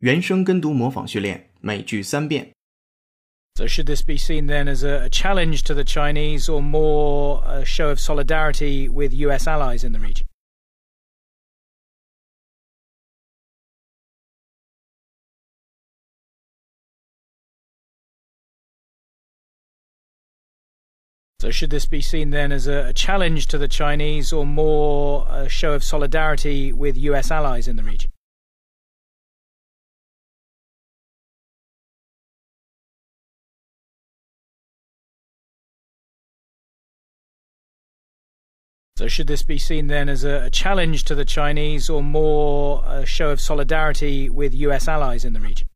原声跟读模仿训练，每句三遍。 So, should this be seen then as a, a challenge to the Chinese or more a show of solidarity with US allies in the region? So, should this be seen then as a, a challenge to the Chinese or more a show of solidarity with US allies in the region? So, should this be seen then as a, challenge to the Chinese or more a show of solidarity with US allies in the region?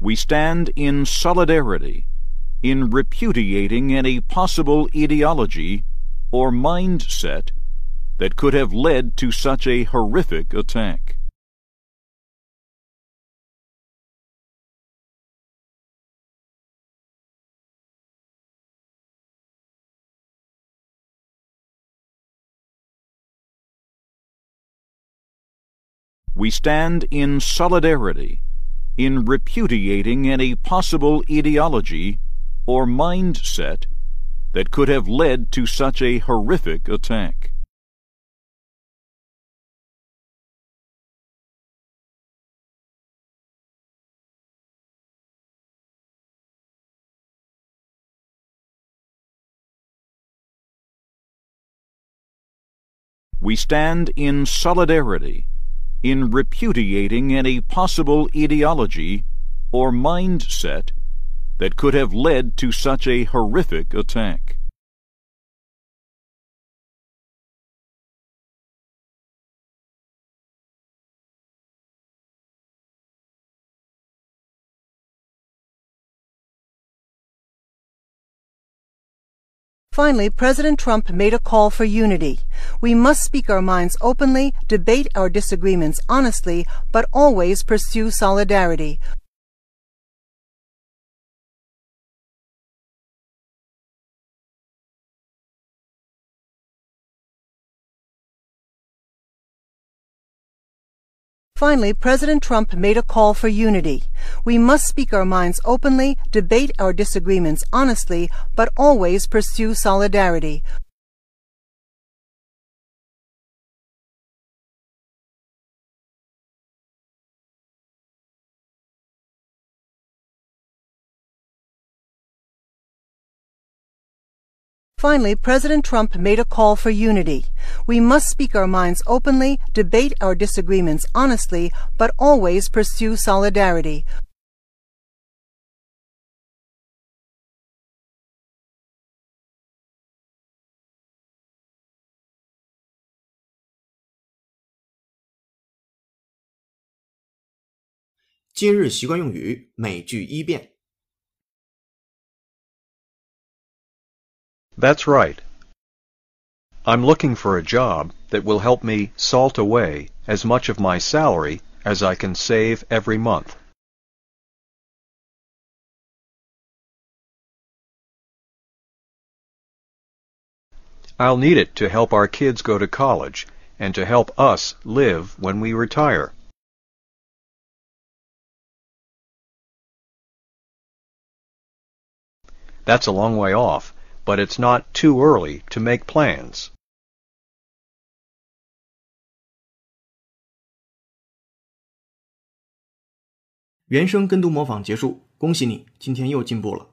We stand in solidarity in repudiating any possible ideology or mindset that could have led to such a horrific attack. We stand in solidarity in repudiating any possible ideology or mindset that could have led to such a horrific attack. We stand in solidarity in repudiating any possible ideology or mindset that could have led to such a horrific attack. Finally, President Trump made a call for unity. We must speak our minds openly, debate our disagreements honestly, but always pursue solidarity. Finally, President Trump made a call for unity. We must speak our minds openly, debate our disagreements honestly, but always pursue solidarity. Finally, President Trump made a call for unity. We must speak our minds openly, debate our disagreements honestly, but always pursue solidarity. “今日习惯用语”每句一遍。 That's right. I'm looking for a job that will help me salt away as much of my salary as I can save every month. I'll need it to help our kids go to college and to help us live when we retire. That's a long way off, but it's not too early to make plans. 原声跟读模仿结束，恭喜你，今天又进步了